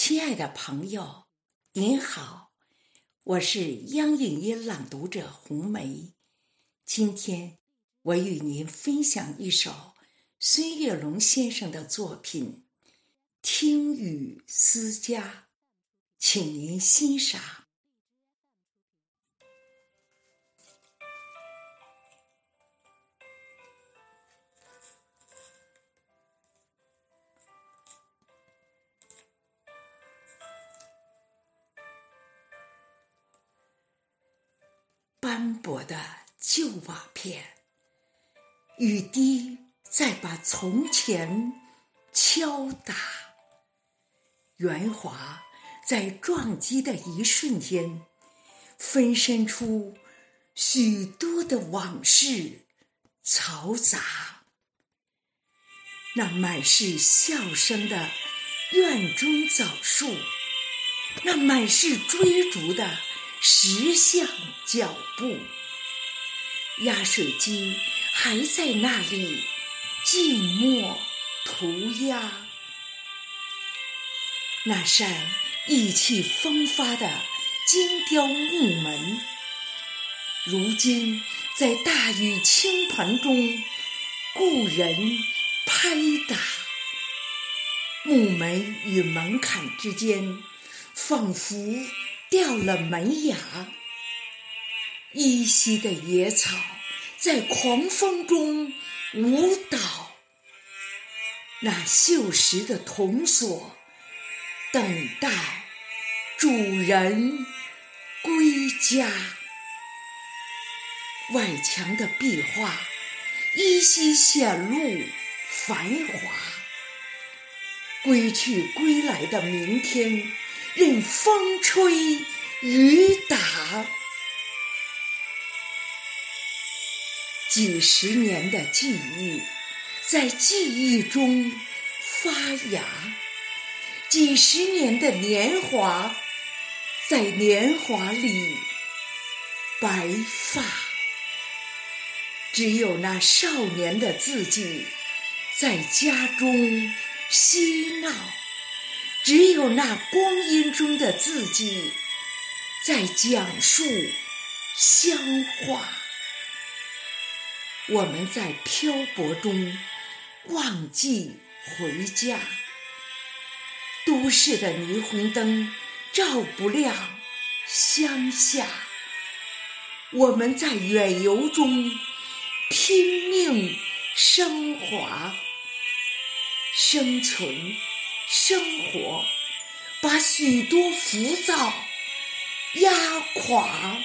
亲爱的朋友，您好，我是央影音朗读者红梅。今天我与您分享一首孙月龙先生的作品《听雨思家》，请您欣赏。斑驳的旧瓦片，雨滴在把从前敲打。圆滑在撞击的一瞬间，分身出许多的往事，嘈杂。那满是笑声的院中枣树，那满是追逐的。石像脚步，压水机还在那里静默涂鸦。那扇意气风发的精雕木门，如今在大雨倾盆中，故人拍打。木门与门槛之间，仿佛。掉了门牙，依稀的野草在狂风中舞蹈。那锈蚀的铜锁，等待主人归家。外墙的壁画依稀显露繁华。归去归来的明天。任风吹雨打，几十年的记忆在记忆中发芽，几十年的年华在年华里白发。只有那少年的自己在家中嬉闹。只有那光阴中的自己，在讲述乡话。我们在漂泊中忘记回家，都市的霓虹灯照不亮乡下。我们在远游中拼命升华，生存。生活把许多浮躁压垮。